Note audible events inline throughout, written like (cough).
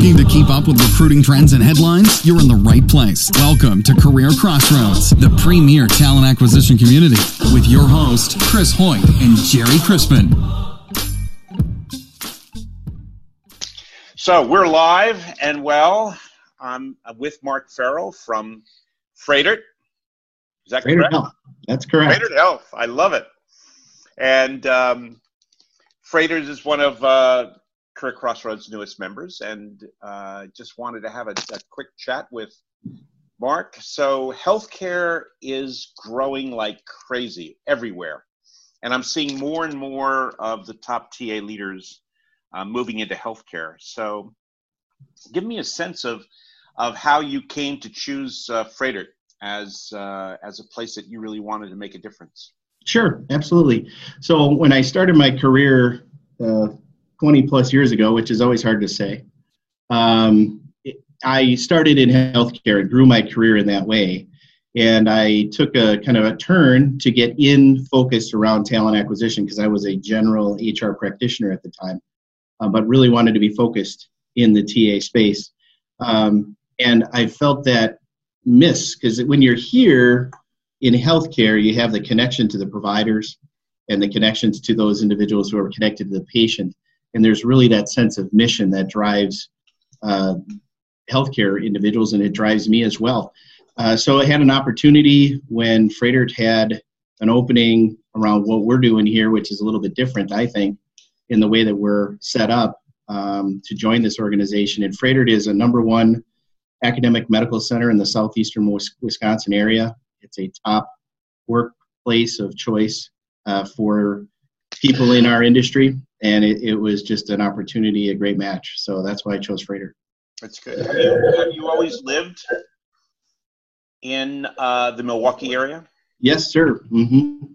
Looking to keep up with recruiting trends and headlines? You're in the right place. Welcome to Career Crossroads, the premier talent acquisition community, with your host, Chris Hoyt and Gerry Crispin. So we're live and well. I'm with Mark Farrel from Froedtert. Is that Froedtert correct? Health. That's correct. Froedtert Health. I love it. And um, Froedtert is one of uh, Career Crossroads' newest members, and uh, just wanted to have a, a quick chat with Mark. So healthcare is growing like crazy everywhere, and I'm seeing more and more of the top TA leaders uh, moving into healthcare. So, give me a sense of of how you came to choose uh, Froedtert as uh, as a place that you really wanted to make a difference. Sure, absolutely. So when I started my career uh, 20 plus years ago, which is always hard to say, um, I started in healthcare and grew my career in that way. And I took a kind of a turn to get in focused around talent acquisition because I was a general HR practitioner at the time, uh, but really wanted to be focused in the TA space. Um, and I felt that miss because when you're here in healthcare, you have the connection to the providers and the connections to those individuals who are connected to the patient. And there's really that sense of mission that drives uh, healthcare individuals, and it drives me as well. Uh, so I had an opportunity when Froedtert had an opening around what we're doing here, which is a little bit different, I think, in the way that we're set up um, to join this organization. And Froedtert is a number one academic medical center in the southeastern Wisconsin area. It's a top workplace of choice uh, for people in our industry, and it, it, was just an opportunity, a great match. So that's why I chose Froedtert. That's good. Have you, have you always lived in uh, the Milwaukee area? Yes, sir. Mm-hmm.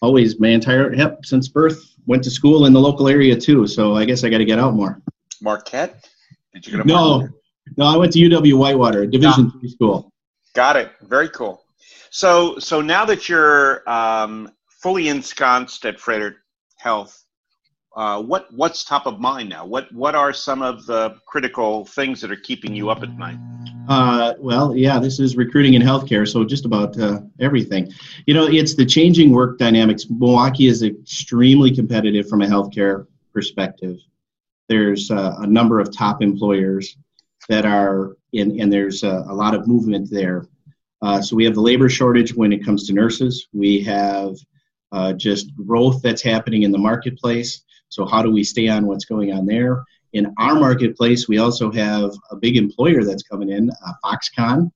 Always, my entire yep since birth. Went to school in the local area too, so I guess I got to get out more. Marquette? Did you go to no, Marquette? no. I went to UW Whitewater, Division three school. Got it. Very cool. So, so now that you're um, fully ensconced at Froedtert Health, uh, what what's top of mind now? What what are some of the critical things that are keeping you up at night? Uh, well, yeah, this is recruiting in healthcare, so just about uh, everything. You know, it's the changing work dynamics. Milwaukee is extremely competitive from a healthcare perspective. There's uh, a number of top employers that are in, and there's a, a lot of movement there. Uh, so we have the labor shortage when it comes to nurses. We have uh, just growth that's happening in the marketplace. So how do we stay on what's going on there? In our marketplace, we also have a big employer that's coming in, uh, Foxconn.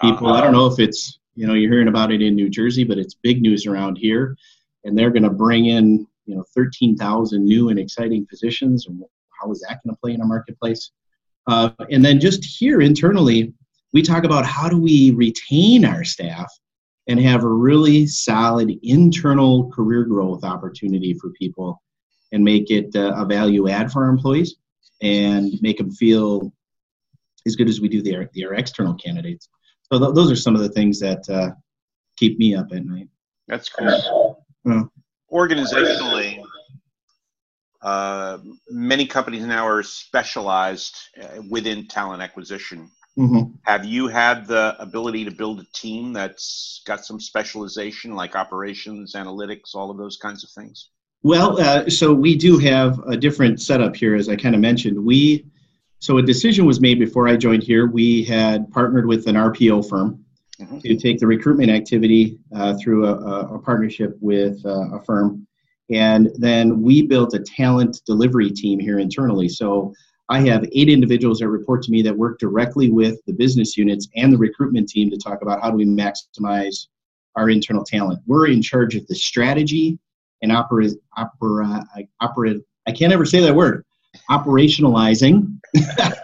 People, uh-huh. I don't know if it's you know you're hearing about it in New Jersey, but it's big news around here, and they're going to bring in you know 13,000 new and exciting positions. And how is that going to play in our marketplace? Uh, and then just here internally, we talk about how do we retain our staff and have a really solid internal career growth opportunity for people and make it uh, a value add for our employees and make them feel as good as we do the, the our external candidates. So th- those are some of the things that uh, keep me up at night. That's cool. Organizationally, uh, many companies now are specialized uh, within talent acquisition. Mm-hmm. Have you had the ability to build a team that's got some specialization, like operations, analytics, all of those kinds of things? Well, uh, so we do have a different setup here, as I kind of mentioned. We so a decision was made before I joined here. We had partnered with an RPO firm mm-hmm. to take the recruitment activity uh, through a, a, partnership with uh, a firm, and then we built a talent delivery team here internally. So I have eight individuals that report to me that work directly with the business units and the recruitment team to talk about how do we maximize our internal talent. We're in charge of the strategy and opera, opera, opera, I can't ever say that word, operationalizing. (laughs)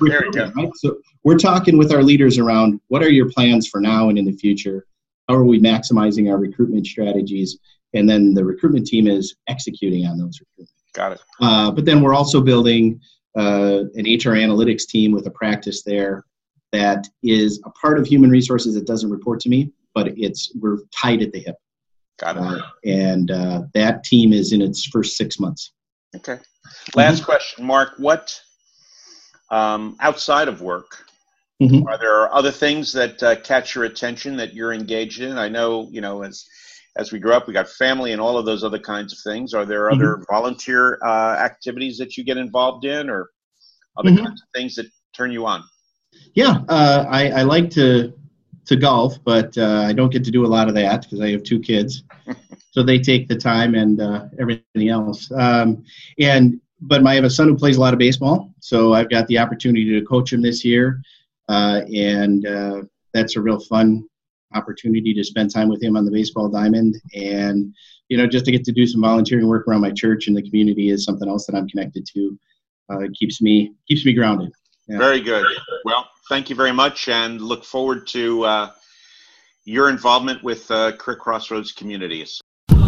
There we (laughs) right? So we're talking with our leaders around what are your plans for now and in the future? How are we maximizing our recruitment strategies? And then the recruitment team is executing on those recruitment. Got it. Uh, but then we're also building uh, an HR analytics team with a practice there that is a part of human resources that doesn't report to me, but it's we're tied at the hip. Got it. Uh, and uh, that team is in its first six months. Okay. Last mm-hmm. question, Mark. What um, outside of work? Mm-hmm. Are there other things that uh, catch your attention that you're engaged in? I know, you know, as as we grew up, we got family and all of those other kinds of things. Are there mm-hmm. other volunteer uh, activities that you get involved in, or other mm-hmm. kinds of things that turn you on? Yeah, uh, I, I, like to to golf, but uh, I don't get to do a lot of that because I have two kids, (laughs) so they take the time and uh, everything else. Um, and but I have a son who plays a lot of baseball, so I've got the opportunity to coach him this year, uh, and uh, that's a real fun opportunity to spend time with him on the baseball diamond and you know just to get to do some volunteering work around my church and the community is something else that i'm connected to uh, keeps me keeps me grounded yeah. very good well thank you very much and look forward to uh, your involvement with uh, career crossroads communities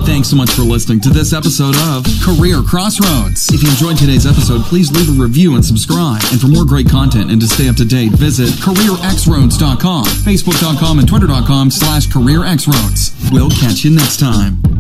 Thanks so much for listening to this episode of Career Crossroads. If you enjoyed today's episode, please leave a review and subscribe. And for more great content and to stay up to date, visit careerxroads.com, facebook.com, and twitter.com slash careerxroads. We'll catch you next time.